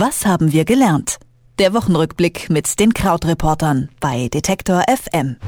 Was haben wir gelernt? Der Wochenrückblick mit den Krautreportern bei Detektor FM.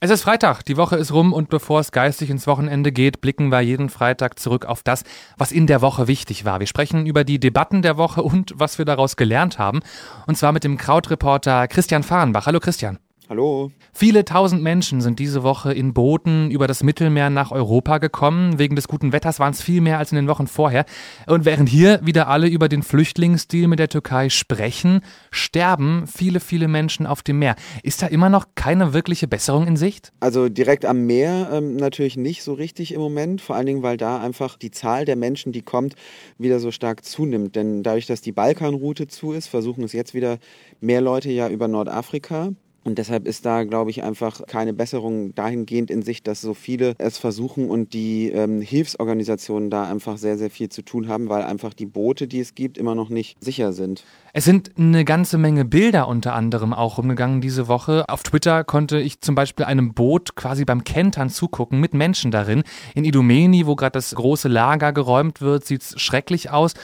Es ist Freitag, die Woche ist rum und bevor es geistig ins Wochenende geht, blicken wir jeden Freitag zurück auf das, was in der Woche wichtig war. Wir sprechen über die Debatten der Woche und was wir daraus gelernt haben. Und zwar mit dem Krautreporter Christian Fahrenbach. Hallo Christian. Hallo. Viele tausend Menschen sind diese Woche in Booten über das Mittelmeer nach Europa gekommen. Wegen des guten Wetters waren es viel mehr als in den Wochen vorher. Und während hier wieder alle über den Flüchtlingsdeal mit der Türkei sprechen, sterben viele, viele Menschen auf dem Meer. Ist da immer noch keine wirkliche Besserung in Sicht? Also direkt am Meer ähm, natürlich nicht so richtig im Moment. Vor allen Dingen, weil da einfach die Zahl der Menschen, die kommt, wieder so stark zunimmt. Denn dadurch, dass die Balkanroute zu ist, versuchen es jetzt wieder mehr Leute ja über Nordafrika. Und deshalb ist da, glaube ich, einfach keine Besserung dahingehend in Sicht, dass so viele es versuchen und die ähm, Hilfsorganisationen da einfach sehr, sehr viel zu tun haben, weil einfach die Boote, die es gibt, immer noch nicht sicher sind. Es sind eine ganze Menge Bilder unter anderem auch rumgegangen diese Woche. Auf Twitter konnte ich zum Beispiel einem Boot quasi beim Kentern zugucken mit Menschen darin. In Idomeni, wo gerade das große Lager geräumt wird, sieht es schrecklich aus.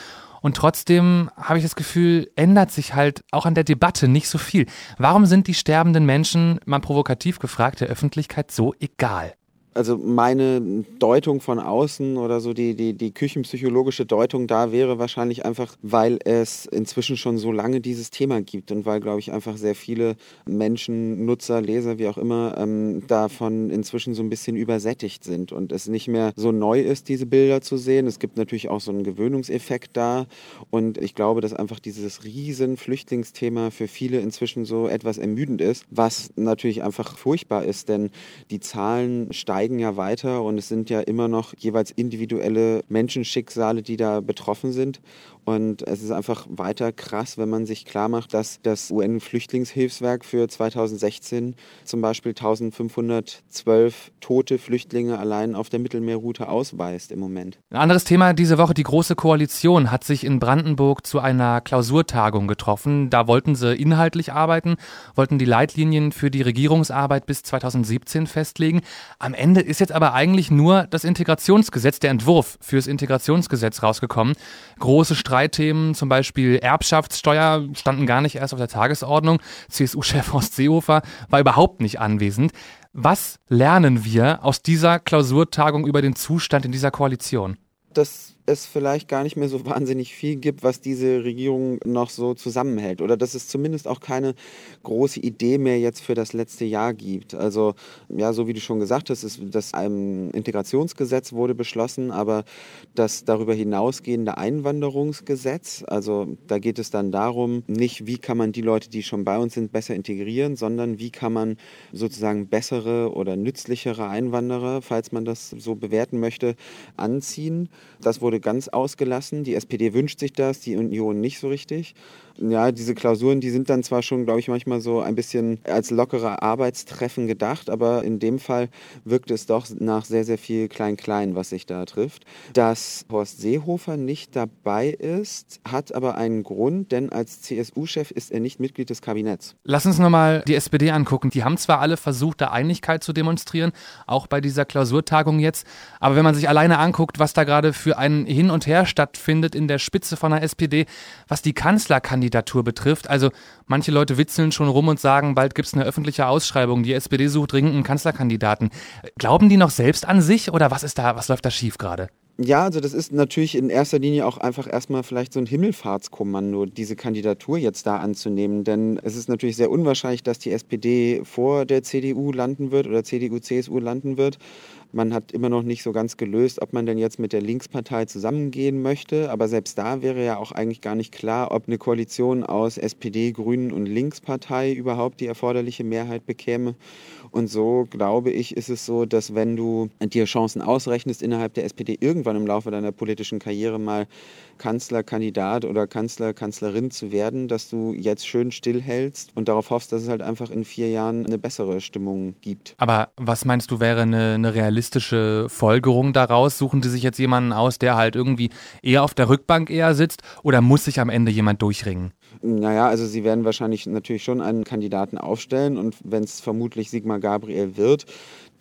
Und trotzdem habe ich das Gefühl, ändert sich halt auch an der Debatte nicht so viel. Warum sind die sterbenden Menschen, mal provokativ gefragt, der Öffentlichkeit so egal? Also meine Deutung von außen oder so die, die, die küchenpsychologische Deutung da wäre wahrscheinlich einfach, weil es inzwischen schon so lange dieses Thema gibt und weil, glaube ich, einfach sehr viele Menschen, Nutzer, Leser, wie auch immer, ähm, davon inzwischen so ein bisschen übersättigt sind und es nicht mehr so neu ist, diese Bilder zu sehen. Es gibt natürlich auch so einen Gewöhnungseffekt da und ich glaube, dass einfach dieses riesen Flüchtlingsthema für viele inzwischen so etwas ermüdend ist, was natürlich einfach furchtbar ist, denn die Zahlen steigen steigen ja weiter und es sind ja immer noch jeweils individuelle Menschenschicksale, die da betroffen sind. Und es ist einfach weiter krass, wenn man sich klar macht, dass das UN-Flüchtlingshilfswerk für 2016 zum Beispiel 1512 tote Flüchtlinge allein auf der Mittelmeerroute ausweist im Moment. Ein anderes Thema diese Woche, die Große Koalition hat sich in Brandenburg zu einer Klausurtagung getroffen. Da wollten sie inhaltlich arbeiten, wollten die Leitlinien für die Regierungsarbeit bis 2017 festlegen. Am Ende ist jetzt aber eigentlich nur das Integrationsgesetz, der Entwurf fürs Integrationsgesetz rausgekommen. Große Streitthemen, zum Beispiel Erbschaftssteuer, standen gar nicht erst auf der Tagesordnung. CSU-Chef Horst Seehofer war überhaupt nicht anwesend. Was lernen wir aus dieser Klausurtagung über den Zustand in dieser Koalition? dass es vielleicht gar nicht mehr so wahnsinnig viel gibt, was diese Regierung noch so zusammenhält. Oder dass es zumindest auch keine große Idee mehr jetzt für das letzte Jahr gibt. Also, ja, so wie du schon gesagt hast, ist, das ein Integrationsgesetz wurde beschlossen, aber das darüber hinausgehende Einwanderungsgesetz, also da geht es dann darum, nicht wie kann man die Leute, die schon bei uns sind, besser integrieren, sondern wie kann man sozusagen bessere oder nützlichere Einwanderer, falls man das so bewerten möchte, anziehen. Das wurde ganz ausgelassen. Die SPD wünscht sich das, die Union nicht so richtig. Ja, diese Klausuren, die sind dann zwar schon, glaube ich, manchmal so ein bisschen als lockere Arbeitstreffen gedacht, aber in dem Fall wirkt es doch nach sehr, sehr viel Klein-Klein, was sich da trifft. Dass Horst Seehofer nicht dabei ist, hat aber einen Grund, denn als CSU-Chef ist er nicht Mitglied des Kabinetts. Lass uns nochmal die SPD angucken. Die haben zwar alle versucht, da Einigkeit zu demonstrieren, auch bei dieser Klausurtagung jetzt, aber wenn man sich alleine anguckt, was da gerade für ein Hin und Her stattfindet in der Spitze von der SPD, was die Kanzlerkandidatur Kandidatur betrifft. Also manche Leute witzeln schon rum und sagen, bald gibt es eine öffentliche Ausschreibung. Die SPD sucht dringend einen Kanzlerkandidaten. Glauben die noch selbst an sich oder was ist da, was läuft da schief gerade? Ja, also das ist natürlich in erster Linie auch einfach erstmal vielleicht so ein Himmelfahrtskommando, diese Kandidatur jetzt da anzunehmen. Denn es ist natürlich sehr unwahrscheinlich, dass die SPD vor der CDU landen wird oder CDU, CSU landen wird. Man hat immer noch nicht so ganz gelöst, ob man denn jetzt mit der Linkspartei zusammengehen möchte. Aber selbst da wäre ja auch eigentlich gar nicht klar, ob eine Koalition aus SPD, Grünen und Linkspartei überhaupt die erforderliche Mehrheit bekäme. Und so glaube ich, ist es so, dass wenn du dir Chancen ausrechnest, innerhalb der SPD irgendwann im Laufe deiner politischen Karriere mal Kanzlerkandidat oder Kanzler, Kanzlerin zu werden, dass du jetzt schön stillhältst und darauf hoffst, dass es halt einfach in vier Jahren eine bessere Stimmung gibt. Aber was meinst du, wäre eine, eine realistische Folgerung daraus? Suchen die sich jetzt jemanden aus, der halt irgendwie eher auf der Rückbank eher sitzt oder muss sich am Ende jemand durchringen? Naja, also sie werden wahrscheinlich natürlich schon einen Kandidaten aufstellen und wenn es vermutlich Sigmar Gabriel wird,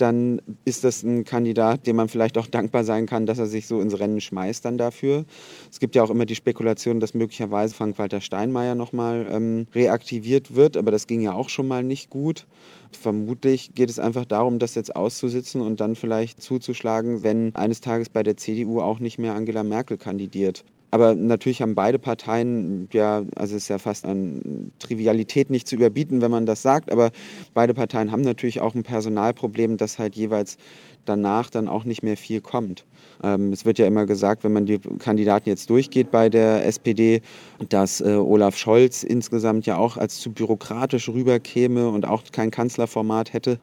dann ist das ein Kandidat, dem man vielleicht auch dankbar sein kann, dass er sich so ins Rennen schmeißt dann dafür. Es gibt ja auch immer die Spekulation, dass möglicherweise Frank-Walter Steinmeier nochmal ähm, reaktiviert wird, aber das ging ja auch schon mal nicht gut. Vermutlich geht es einfach darum, das jetzt auszusitzen und dann vielleicht zuzuschlagen, wenn eines Tages bei der CDU auch nicht mehr Angela Merkel kandidiert. Aber natürlich haben beide Parteien, ja, also es ist ja fast an Trivialität nicht zu überbieten, wenn man das sagt, aber beide Parteien haben natürlich auch ein Personalproblem, das halt jeweils danach dann auch nicht mehr viel kommt. Ähm, es wird ja immer gesagt, wenn man die Kandidaten jetzt durchgeht bei der SPD, dass äh, Olaf Scholz insgesamt ja auch als zu bürokratisch rüberkäme und auch kein Kanzlerformat hätte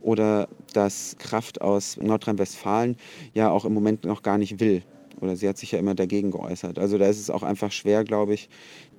oder dass Kraft aus Nordrhein-Westfalen ja auch im Moment noch gar nicht will oder sie hat sich ja immer dagegen geäußert. Also da ist es auch einfach schwer, glaube ich,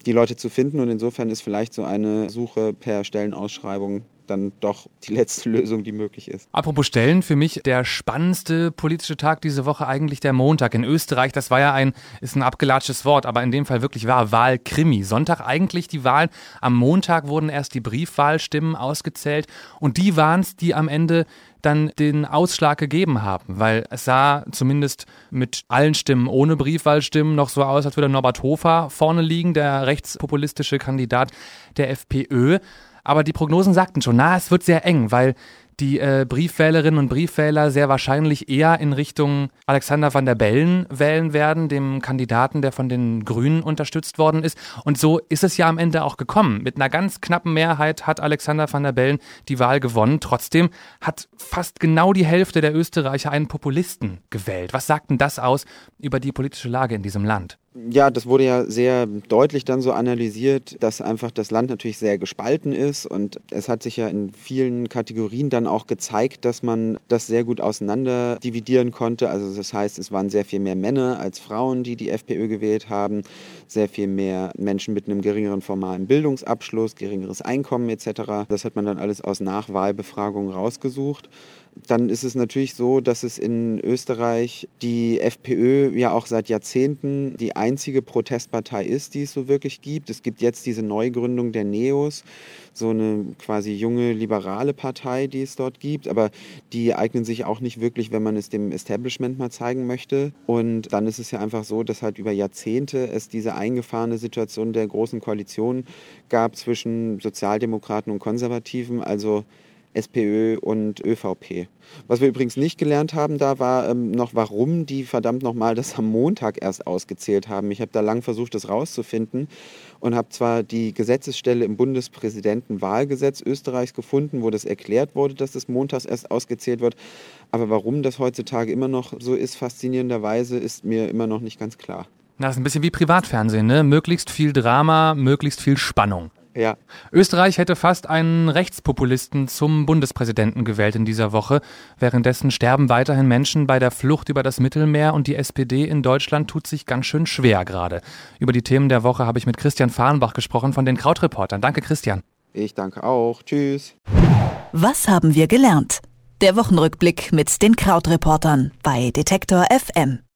die Leute zu finden und insofern ist vielleicht so eine Suche per Stellenausschreibung dann doch die letzte Lösung, die möglich ist. Apropos Stellen, für mich der spannendste politische Tag diese Woche eigentlich der Montag in Österreich. Das war ja ein, ist ein abgelatschtes Wort, aber in dem Fall wirklich war Wahlkrimi. Sonntag eigentlich die Wahlen. Am Montag wurden erst die Briefwahlstimmen ausgezählt und die waren es, die am Ende dann den Ausschlag gegeben haben, weil es sah zumindest mit allen Stimmen ohne Briefwahlstimmen noch so aus, als würde Norbert Hofer vorne liegen, der rechtspopulistische Kandidat der FPÖ. Aber die Prognosen sagten schon, na, es wird sehr eng, weil die äh, Briefwählerinnen und Briefwähler sehr wahrscheinlich eher in Richtung Alexander van der Bellen wählen werden, dem Kandidaten, der von den Grünen unterstützt worden ist. Und so ist es ja am Ende auch gekommen. Mit einer ganz knappen Mehrheit hat Alexander van der Bellen die Wahl gewonnen. Trotzdem hat fast genau die Hälfte der Österreicher einen Populisten gewählt. Was sagt denn das aus über die politische Lage in diesem Land? Ja, das wurde ja sehr deutlich dann so analysiert, dass einfach das Land natürlich sehr gespalten ist und es hat sich ja in vielen Kategorien dann auch gezeigt, dass man das sehr gut auseinander dividieren konnte. Also das heißt, es waren sehr viel mehr Männer als Frauen, die die FPÖ gewählt haben, sehr viel mehr Menschen mit einem geringeren formalen Bildungsabschluss, geringeres Einkommen etc. Das hat man dann alles aus Nachwahlbefragungen rausgesucht dann ist es natürlich so, dass es in Österreich die FPÖ ja auch seit Jahrzehnten die einzige Protestpartei ist, die es so wirklich gibt. Es gibt jetzt diese Neugründung der Neos, so eine quasi junge liberale Partei, die es dort gibt, aber die eignen sich auch nicht wirklich, wenn man es dem Establishment mal zeigen möchte. Und dann ist es ja einfach so, dass halt über Jahrzehnte es diese eingefahrene Situation der großen Koalition gab zwischen Sozialdemokraten und Konservativen, also SPÖ und ÖVP. Was wir übrigens nicht gelernt haben, da war ähm, noch, warum die verdammt nochmal das am Montag erst ausgezählt haben. Ich habe da lang versucht, das rauszufinden und habe zwar die Gesetzesstelle im Bundespräsidentenwahlgesetz Österreichs gefunden, wo das erklärt wurde, dass das montags erst ausgezählt wird. Aber warum das heutzutage immer noch so ist, faszinierenderweise, ist mir immer noch nicht ganz klar. Das ist ein bisschen wie Privatfernsehen, ne? Möglichst viel Drama, möglichst viel Spannung. Ja. Österreich hätte fast einen Rechtspopulisten zum Bundespräsidenten gewählt in dieser Woche. Währenddessen sterben weiterhin Menschen bei der Flucht über das Mittelmeer und die SPD in Deutschland tut sich ganz schön schwer gerade. Über die Themen der Woche habe ich mit Christian Fahrenbach gesprochen von den Krautreportern. Danke, Christian. Ich danke auch. Tschüss. Was haben wir gelernt? Der Wochenrückblick mit den Krautreportern bei Detektor FM.